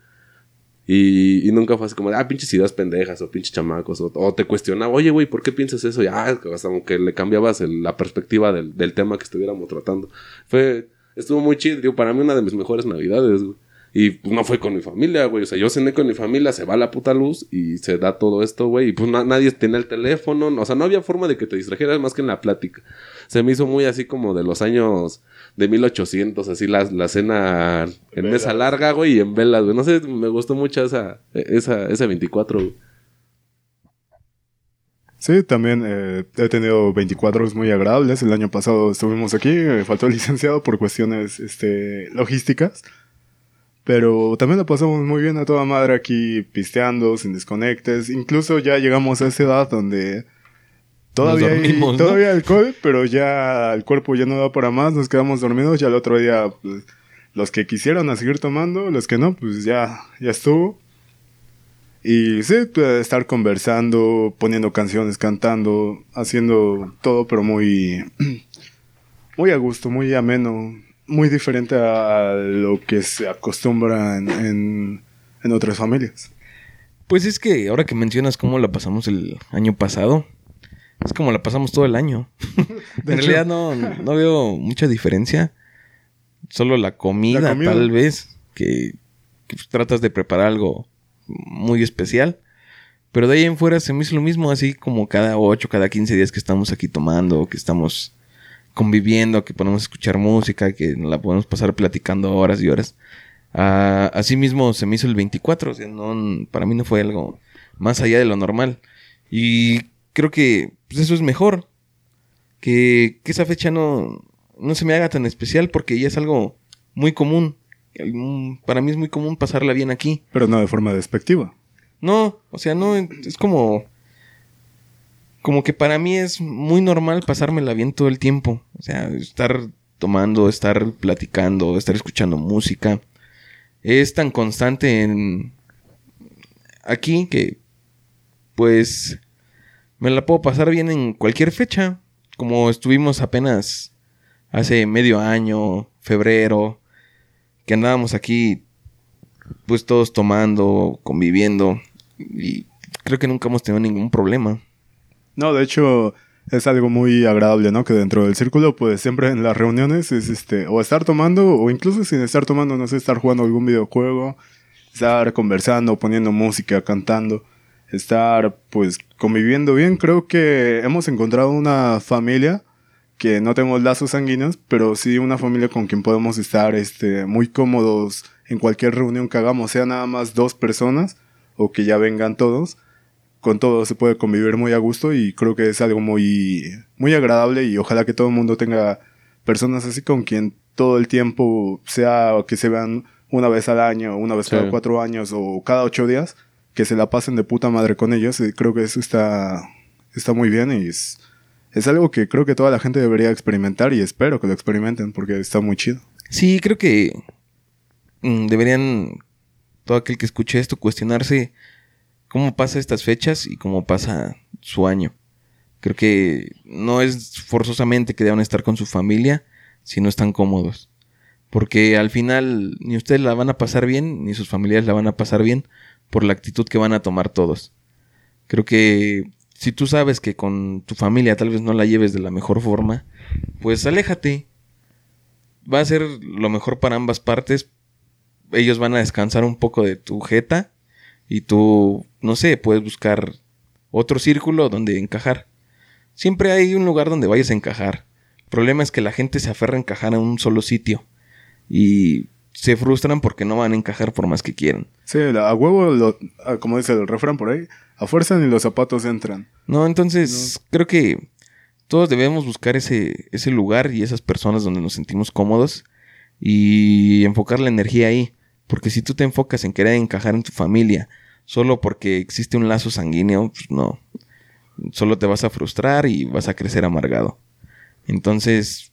Y, y nunca fue así como, ah, pinches ideas pendejas o pinches chamacos. O, o te cuestionaba, oye, güey, ¿por qué piensas eso? Y ah, hasta como que le cambiabas el- la perspectiva del, tema que estuviéramos tratando. Fue, estuvo muy chido, digo, para mí una de mis mejores navidades, güey. Y pues no fue con mi familia, güey. O sea, yo cené con mi familia, se va la puta luz y se da todo esto, güey. Y pues na- nadie tenía el teléfono. O sea, no había forma de que te distrajeras más que en la plática. Se me hizo muy así como de los años de 1800, así la, la cena en mesa larga, güey, y en velas, güey. No sé, me gustó mucho esa, esa, ese 24, güey. Sí, también eh, he tenido 24 muy agradables. El año pasado estuvimos aquí, me faltó el *laughs* licenciado por cuestiones este, logísticas. Pero también lo pasamos muy bien a toda madre aquí pisteando, sin desconectes. Incluso ya llegamos a esa edad donde todavía hay, ¿no? todavía alcohol, pero ya el cuerpo ya no da para más, nos quedamos dormidos. Ya el otro día, pues, los que quisieron a seguir tomando, los que no, pues ya, ya estuvo. Y sí, pues, estar conversando, poniendo canciones, cantando, haciendo todo, pero muy, *clears throat* muy a gusto, muy ameno, muy diferente a lo que se acostumbra en, en, en otras familias. Pues es que ahora que mencionas cómo la pasamos el año pasado, es como la pasamos todo el año. *laughs* *laughs* En realidad no, no veo mucha diferencia. Solo la comida, La comida. tal vez, que, que, tratas de preparar algo muy especial. Pero de ahí en fuera se me hizo lo mismo, así como cada 8, cada 15 días que estamos aquí tomando, que estamos conviviendo, que podemos escuchar música, que la podemos pasar platicando horas y horas. Ah, así mismo se me hizo el 24, o sea, no, para mí no fue algo más allá de lo normal. Y creo que pues, eso es mejor. Que, que esa fecha no, no se me haga tan especial porque ya es algo muy común. Para mí es muy común pasarla bien aquí. Pero no de forma despectiva. No, o sea, no, es como... Como que para mí es muy normal pasármela bien todo el tiempo. O sea, estar tomando, estar platicando, estar escuchando música. Es tan constante en... Aquí que... Pues... Me la puedo pasar bien en cualquier fecha. Como estuvimos apenas hace medio año, febrero, que andábamos aquí pues todos tomando, conviviendo y creo que nunca hemos tenido ningún problema. No, de hecho, es algo muy agradable, ¿no? Que dentro del círculo, pues siempre en las reuniones es este, o estar tomando, o incluso sin estar tomando, no sé, estar jugando algún videojuego, estar conversando, poniendo música, cantando, estar pues conviviendo bien. Creo que hemos encontrado una familia que no tenemos lazos sanguíneos, pero sí una familia con quien podemos estar este, muy cómodos en cualquier reunión que hagamos, sea nada más dos personas o que ya vengan todos con todo se puede convivir muy a gusto y creo que es algo muy, muy agradable y ojalá que todo el mundo tenga personas así con quien todo el tiempo sea que se vean una vez al año, una vez Sí. cada cuatro años o cada ocho días, que se la pasen de puta madre con ellos y creo que eso está, está muy bien y es, es algo que creo que toda la gente debería experimentar y espero que lo experimenten porque está muy chido. Sí, creo que mm, deberían todo aquel que escuche esto cuestionarse cómo pasa estas fechas y cómo pasa su año. Creo que no es forzosamente que deban estar con su familia si no están cómodos. Porque al final ni ustedes la van a pasar bien, ni sus familiares la van a pasar bien por la actitud que van a tomar todos. Creo que si tú sabes que con tu familia tal vez no la lleves de la mejor forma, pues aléjate. Va a ser lo mejor para ambas partes. Ellos van a descansar un poco de tu jeta y tú, no sé, puedes buscar otro círculo donde encajar. Siempre hay un lugar donde vayas a encajar. El problema es que la gente se aferra a encajar en un solo sitio y se frustran porque no van a encajar por más que quieran. Sí, la- a huevo, lo- como dice el refrán por ahí, a fuerza ni los zapatos entran. No, entonces creo que todos debemos buscar ese, ese lugar y esas personas donde nos sentimos cómodos y enfocar la energía ahí. Porque si tú te enfocas en querer encajar en tu familia solo porque existe un lazo sanguíneo, pues no. Solo te vas a frustrar y vas a crecer amargado. Entonces,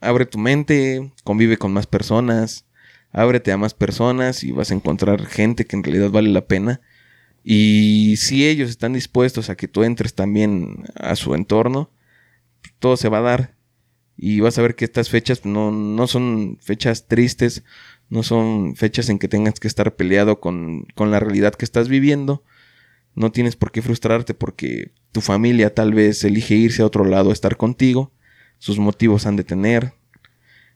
abre tu mente, convive con más personas, ábrete a más personas y vas a encontrar gente que en realidad vale la pena. Y si ellos están dispuestos a que tú entres también a su entorno, todo se va a dar. Y vas a ver que estas fechas no, no son fechas tristes, no son fechas en que tengas que estar peleado con, con la realidad que estás viviendo. No tienes por qué frustrarte porque tu familia tal vez elige irse a otro lado a estar contigo. Sus motivos han de tener.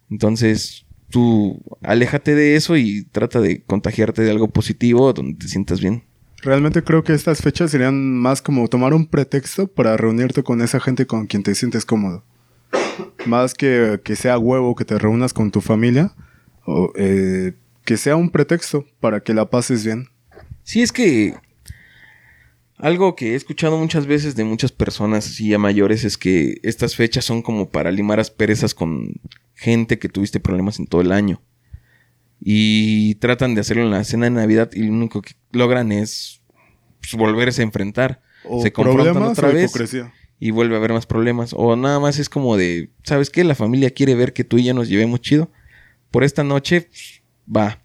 Entonces, tú aléjate de eso y trata de contagiarte de algo positivo donde te sientas bien. Realmente creo que estas fechas serían más como tomar un pretexto para reunirte con esa gente con quien te sientes cómodo. Más que que sea huevo que te reúnas con tu familia, o eh, que sea un pretexto para que la pases bien. Sí, es que algo que he escuchado muchas veces de muchas personas así ya mayores es que estas fechas son como para limar asperezas con gente que tuviste problemas en todo el año. Y tratan de hacerlo en la cena de Navidad y lo único que logran es pues, volverse a enfrentar. O Se confrontan otra o vez hipocresía. y vuelve a haber más problemas. O nada más es como de, ¿sabes qué? La familia quiere ver que tú y yo nos llevemos chido. Por esta noche, pues, va.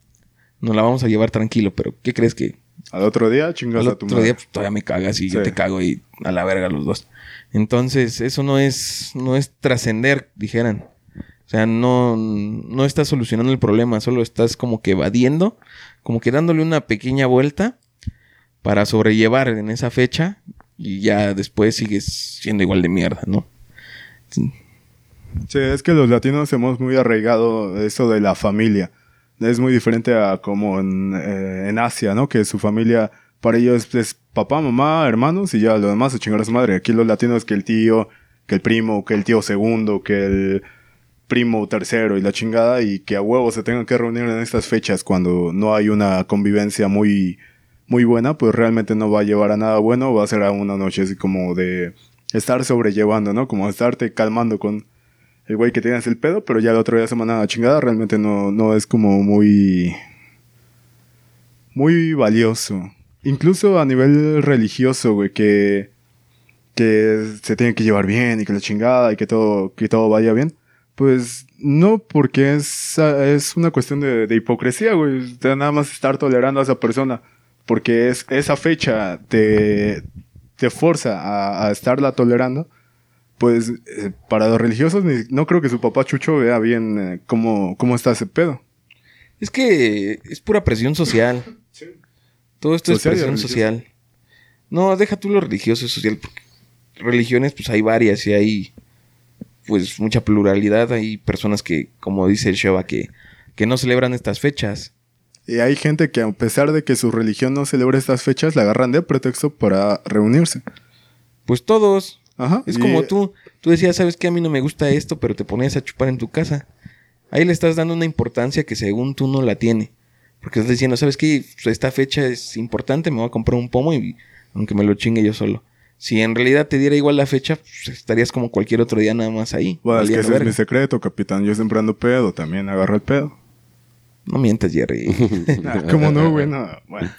Nos la vamos a llevar tranquilo, pero ¿qué crees que Al otro día chingas al a tu otro madre. día pues, todavía me cagas y yo te cago y a la verga los dos. Entonces, eso no es, no es trascender, dijeran. O sea, no, no estás solucionando el problema, solo estás como que evadiendo, como que dándole una pequeña vuelta para sobrellevar en esa fecha y ya después sigues siendo igual de mierda, ¿no? Sí, es que los latinos hemos muy arraigado eso de la familia. Es muy diferente a como en, eh, en Asia, ¿no? Que su familia, para ellos es papá, mamá, hermanos y ya lo demás se chingar a su madre. Aquí los latinos que el tío, que el primo, que el tío segundo, que el primo tercero y la chingada y que a huevo se tengan que reunir en estas fechas cuando no hay una convivencia muy, muy buena, pues realmente no va a llevar a nada bueno, va a ser a una noche así como de estar sobrellevando, ¿no? Como estarte calmando con el güey que tienes el pedo, pero ya el otro día se mandan a la chingada, realmente no, no es como muy, muy valioso. Incluso a nivel religioso, güey, que, que se tiene que llevar bien y que la chingada y que todo, que todo vaya bien. Pues no, porque es, es una cuestión de, de hipocresía, güey. De nada más estar tolerando a esa persona. Porque es, esa fecha te, te forza a, a estarla tolerando. Pues eh, para los religiosos ni- no creo que su papá Chucho vea bien eh, cómo, cómo está ese pedo. Es que es pura presión social. *laughs* Todo esto Social es presión social. No, deja tú lo religioso y social. Porque religiones, pues hay varias y hay pues mucha pluralidad. Hay personas que, como dice el Sheva, que, que no celebran estas fechas. Y hay gente que a pesar de que su religión no celebra estas fechas, la agarran de pretexto para reunirse. Pues todos. Ajá. Es y- como tú. Tú decías, sabes que a mí no me gusta esto, pero te ponías a chupar en tu casa. Ahí le estás dando una importancia que según tú no la tiene. Porque estás diciendo, ¿sabes qué? Esta fecha es importante, me voy a comprar un pomo y aunque me lo chingue yo solo. Si en realidad te diera igual la fecha, pues, estarías como cualquier otro día nada más ahí. Bueno, es que ese es mi secreto, capitán. Yo siempre ando pedo, también agarro el pedo. No mientas, Jerry. *laughs* ¿Cómo no, güey? No, bueno.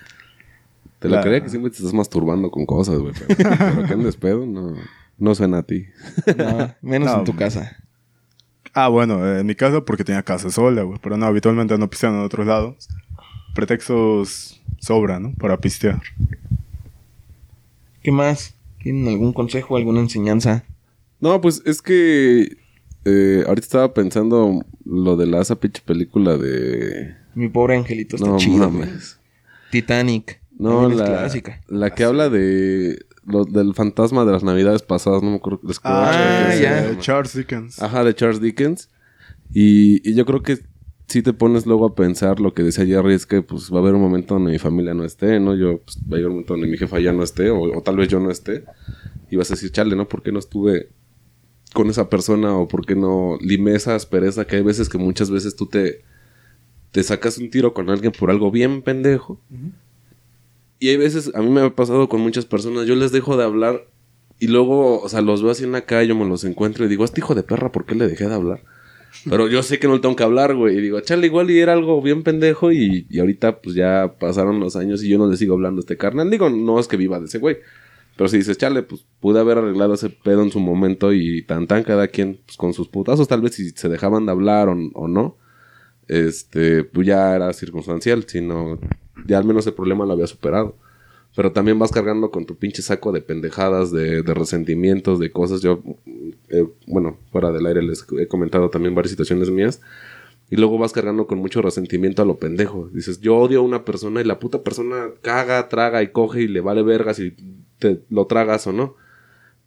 Te lo La- creía que siempre te estás masturbando con cosas, güey. Pero, pero que andes pedo, no, no suena a ti. No, menos No. en tu casa. Ah, bueno, en mi casa porque tenía casa sola, güey. Pero no, habitualmente ando pisteando en otros lados. Pretextos sobran, ¿no? Para pistear. ¿Qué más? ¿Tienen algún consejo, alguna enseñanza? No, pues es que eh, ahorita estaba pensando lo de la esa pinche película de... Mi pobre angelito está No chido. mames. Titanic. No, la, clásica. la que habla de lo, del fantasma de las navidades pasadas, no me acuerdo. les- Ah, ya. Llama. Charles Dickens. Ajá, de Charles Dickens. Y, y yo creo que si te pones luego a pensar lo que decía Jerry es que pues va a haber un momento donde mi familia no esté, ¿no? Yo pues, va a llegar un momento donde mi jefa ya no esté o, o tal vez yo no esté. Y vas a decir, chale, ¿no? ¿Por qué no estuve con esa persona o por qué no limé esa aspereza que hay veces que muchas veces tú te, te sacas un tiro con alguien por algo bien pendejo? Y hay veces, a mí me ha pasado con muchas personas, yo les dejo de hablar y luego, o sea, los veo así en la calle, me los encuentro y digo, este hijo de perra, ¿por qué le dejé de hablar? Pero yo sé que no le tengo que hablar, güey. Y digo, chale, igual y era algo bien pendejo y, y ahorita pues ya pasaron los años y yo no le sigo hablando a este carnal. Digo, no es que viva de ese güey. Pero si dices, chale, pues pude haber arreglado ese pedo en su momento y tan tan cada quien pues, con sus putazos, tal vez si se dejaban de hablar o, o no, este, pues ya era circunstancial, sino ya al menos el problema lo había superado. pero también vas cargando con tu pinche saco de pendejadas, de, de resentimientos, de cosas. Yo, eh, bueno, fuera del aire les he comentado también varias situaciones mías. Y luego vas cargando con mucho resentimiento a lo pendejo. Dices, yo odio a una persona y la puta persona caga, traga y coge y le vale vergas si te lo tragas o no.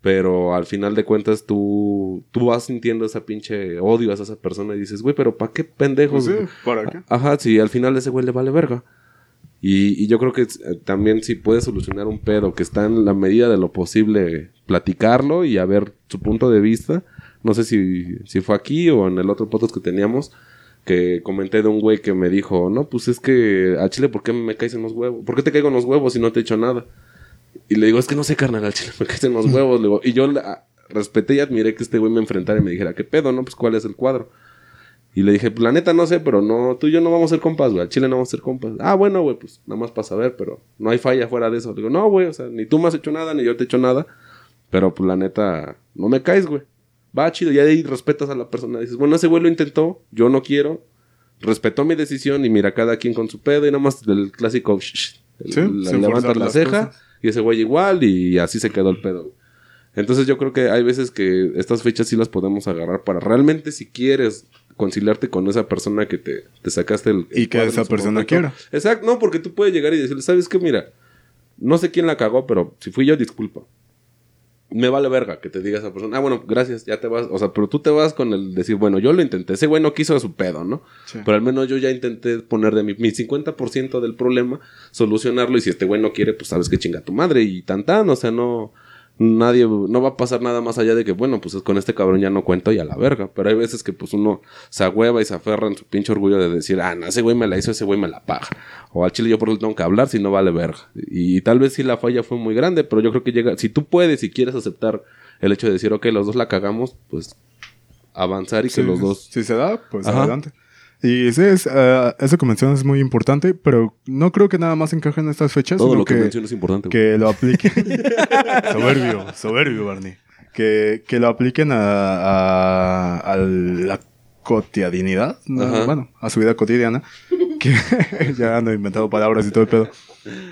Pero al final de cuentas tú, tú vas sintiendo esa pinche odio a esa persona y dices, güey, pero ¿para qué pendejos? Pues sí, ¿para qué? Ajá, si al final ese güey le vale verga. Y, y yo creo que eh, también si puedes solucionar un pedo que está en la medida de lo posible platicarlo y a ver su punto de vista. No sé si, si fue aquí o en el otro podcast que teníamos que comenté de un güey que me dijo, no, pues es que a Chile, ¿por qué me caes en los huevos? ¿Por qué te caigo en los huevos si no te he hecho nada? Y le digo, es que no sé, carnal, al Chile me caes en los *laughs* huevos. Le digo, y yo la- respeté y admiré que este güey me enfrentara y me dijera, ¿qué pedo, no? Pues cuál es el cuadro. Y le dije, pues la neta no sé, pero no, tú y yo no vamos a ser compas, güey. Al Chile no vamos a ser compas. Ah, bueno, güey, pues nada más para saber, pero no hay falla fuera de eso. Le digo, no, güey, o sea, ni tú me has hecho nada, ni yo te he hecho nada. Pero pues la neta, no me caes, güey. Va chido, ya de ahí respetas a la persona. Dices, bueno, ese güey lo intentó, yo no quiero. Respetó mi decisión y mira, cada quien con su pedo y nada más el clásico, shh, el- Sí, la- levantas ceja cosas. y ese güey igual y así se quedó el pedo. güey. Entonces yo creo que hay veces que estas fechas sí las podemos agarrar para realmente si quieres conciliarte con esa persona que te, te sacaste el... el Y que esa persona quiera. Exacto, no, porque tú puedes llegar y decirle, ¿sabes qué? Mira, no sé quién la cagó, pero si fui yo, disculpa. Me vale verga que te diga esa persona, ah, bueno, gracias, ya te vas. O sea, pero tú te vas con el decir, bueno, yo lo intenté, ese güey no quiso a su pedo, ¿no? Sí. Pero al menos yo ya intenté poner de mi, mi 50% del problema, solucionarlo, y si este güey no quiere, pues sabes que chinga tu madre, y tan tan, o sea, no. Nadie, no va a pasar nada más allá de que, bueno, pues con este cabrón ya no cuento y a la verga. Pero hay veces que pues uno se agüeva y se aferra en su pinche orgullo de decir, ah, no, ese güey me la hizo, ese güey me la paga. O al chile yo por eso tengo que hablar si no vale verga. Y, tal vez sí la falla fue muy grande, pero yo creo que llega, si tú puedes y quieres aceptar el hecho de decir, ok, los dos la cagamos, pues avanzar y que los dos Si se da, pues Ajá. adelante. Y sí, es, eh, eso que mencionas es muy importante, pero no creo que nada más encaje en estas fechas, todo sino lo que, que, es importante. que lo apliquen. *laughs* soberbio, soberbio, Barney. Que, que lo apliquen a, a, a la cotidianidad, bueno, a su vida cotidiana. *laughs* Que *laughs* ya ando inventando palabras y todo el pedo.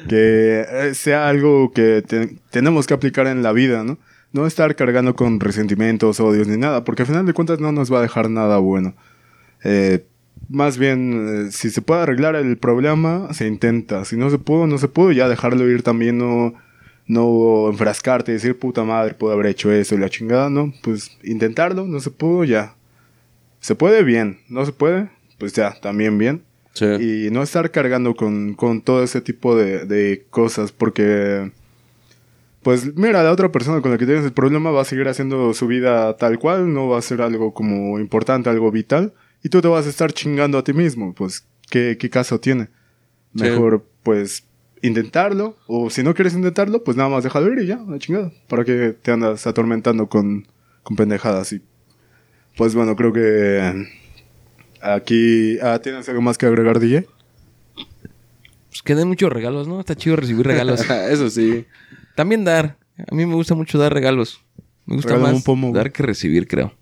Que eh, sea algo que te- tenemos que aplicar en la vida, ¿no? No estar cargando con resentimientos, odios ni nada, porque al final de cuentas no nos va a dejar nada bueno. Eh, más bien, eh, si se puede arreglar el problema, se intenta. Si no se pudo, no se pudo, ya dejarlo ir también, no, no enfrascarte y decir, puta madre, puedo haber hecho eso y la chingada, ¿no? Pues intentarlo, no se pudo, ya. Se puede bien, no se puede, pues ya, también bien. Sí. Y no estar cargando con, con todo ese tipo de, de cosas, porque... Pues mira, la otra persona con la que tienes el problema va a seguir haciendo su vida tal cual, no va a ser algo como importante, algo vital, y tú te vas a estar chingando a ti mismo, pues, ¿qué, qué caso tiene? Sí. Mejor, pues, intentarlo, o si no quieres intentarlo, pues nada más déjalo ir y ya, la chingada, para que te andas atormentando con, con pendejadas y... Pues bueno, creo que aquí... Ah, ¿Tienes algo más que agregar, DJ? Pues que den muchos regalos, ¿no? Está chido recibir regalos. *laughs* Eso sí. También dar. A mí me gusta mucho dar regalos. Me gusta más un pomo, güey. dar que recibir, creo.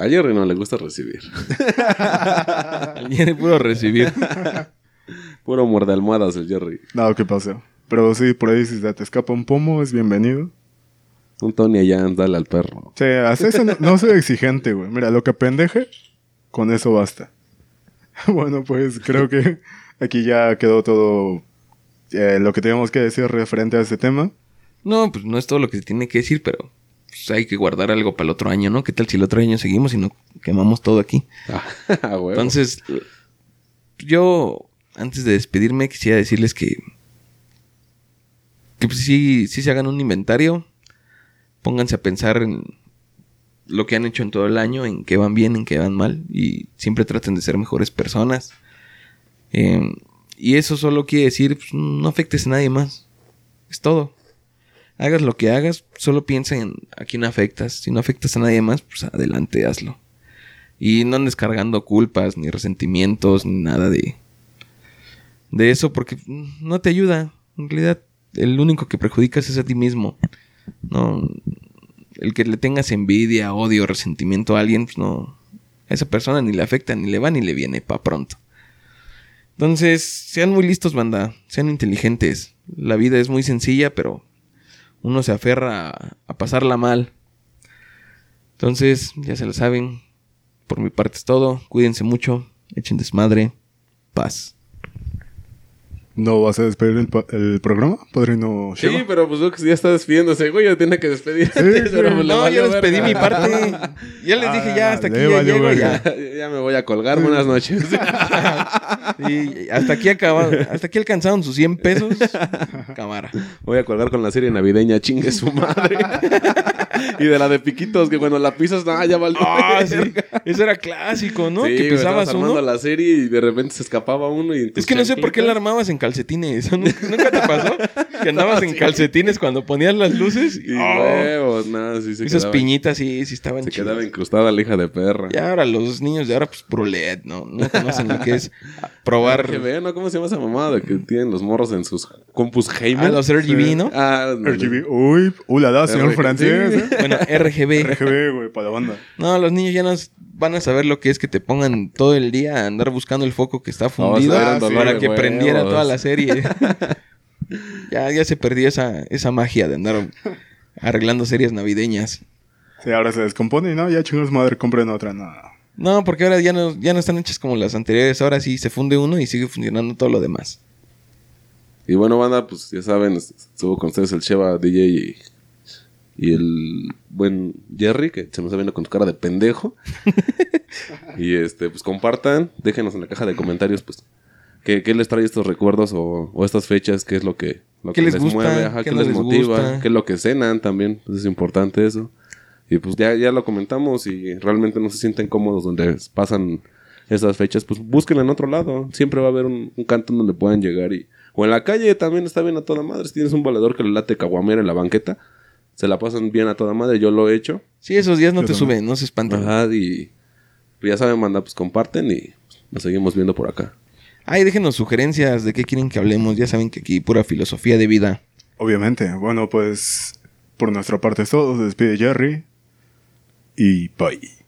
A Jerry no le gusta recibir. *laughs* Viene puro recibir. *laughs* Puro muerde almohadas el Jerry. No, ¿qué pasó? Pero sí, por ahí si te escapa un pomo, es bienvenido. Un Tony allá, dale al perro. Sí, hasta eso no, no soy exigente, güey. Mira, lo que pendeje, con eso basta. *laughs* bueno, pues creo que aquí ya quedó todo eh, lo que teníamos que decir referente a este tema. No, pues no es todo lo que se tiene que decir, pero pues, hay que guardar algo para el otro año, ¿no? ¿Qué tal si el otro año seguimos y no quemamos todo aquí? *laughs* Ah. Entonces, yo, antes de despedirme, quisiera decirles que, que pues, sí, sí se hagan un inventario, pónganse a pensar en lo que han hecho en todo el año, en qué van bien, en qué van mal, y siempre traten de ser mejores personas. Eh, y eso solo quiere decir, pues, no afectes a nadie más. Es todo. Hagas lo que hagas, solo piensa en a quién afectas. Si no afectas a nadie más, pues adelante, hazlo. Y no andes cargando culpas, ni resentimientos, ni nada de, de eso, porque no te ayuda. En realidad, el único que perjudicas es a ti mismo. No, el que le tengas envidia, odio, resentimiento a alguien, pues no. A esa persona ni le afecta, ni le va, ni le viene pa' pronto. Entonces, sean muy listos, banda. Sean inteligentes. La vida es muy sencilla, pero uno se aferra a, pasarla mal. Entonces, ya se lo saben. Por mi parte es todo. Cuídense mucho. Echen desmadre. Paz. ¿No vas a despedir el, el programa, padrino Sí, Sheva? pero pues veo que ya está despidiéndose, güey. Ya tiene que despedir. *laughs* Pero, pues, No, valió ya despedí mi parte. *laughs* Ya les dije, ya hasta aquí ya valió llego. verga. Ya. *laughs* Ya, me voy a colgar. Buenas noches. Y hasta aquí acaba, hasta aquí alcanzaron sus 100 pesos. Cámara. Voy a colgar con la serie navideña, chingue su madre. y de la de piquitos, que cuando la pisas, no, ya valió. Ah, sí. Eso era clásico, ¿no? Sí, que pisabas armando uno. la serie y de repente se escapaba uno. Y Es que no sé por qué la armabas en calcetines. *laughs* ¿Nunca, nunca te pasó? Que andabas en *laughs* calcetines cuando ponías las luces. Y ¡Oh! huevos, nada, sí se Esas piñitas sí, sí estaban Se chidas. quedaba incrustada la hija de perra. Y ahora los niños de ahora, pues, puro LED, ¿no? No conocen lo que es *laughs* probar RGB, ¿no? ¿Cómo se llama esa mamada de que tienen los morros en sus compus gamer? a los RGB, ¿no? Ah, no, RGB. Uy, ulala, señor RGB. francés. ¿eh? Bueno, RGB. RGB, güey, para la banda. No, los niños ya no van a saber lo que es que te pongan todo el día a andar buscando el foco que está fundido dolor para que huevos. prendiera toda la serie. *laughs* ya, ya se perdió esa, esa magia de andar arreglando series navideñas. Sí, ahora se descompone y no, ya chingos madre, compren otra. No. No, porque ahora ya no, ya no están hechas como las anteriores. Ahora sí se funde uno y sigue funcionando todo lo demás. Y bueno, banda, pues ya saben, estuvo con ustedes el Cheva DJ y, y el buen Jerry, que se me está viendo con tu cara de pendejo. *laughs* y este, pues compartan, déjenos en la caja de comentarios, pues, qué, qué les trae estos recuerdos o, o estas fechas, qué es lo que, lo ¿Qué que les gusta? ajá, ¿Qué les les motiva, gusta? qué es lo que cenan también, pues es importante eso. Y pues ya, ya lo comentamos y realmente no se sienten cómodos donde pasan esas fechas, pues busquen en otro lado. Siempre va a haber un, un cantón donde puedan llegar y... O en la calle también está bien a toda madre. Si tienes un valedor que le late caguamera en la banqueta, se la pasan bien a toda madre. Yo lo he hecho. Sí, esos días no Yo te también. suben, no se espanten. Ajá, y... pues ya saben, manda, pues comparten y nos seguimos viendo por acá. Ay, déjenos sugerencias de qué quieren que hablemos. Ya saben que aquí pura filosofía de vida. Obviamente. Bueno, pues por nuestra parte es todo. Se despide Jerry. Y bye.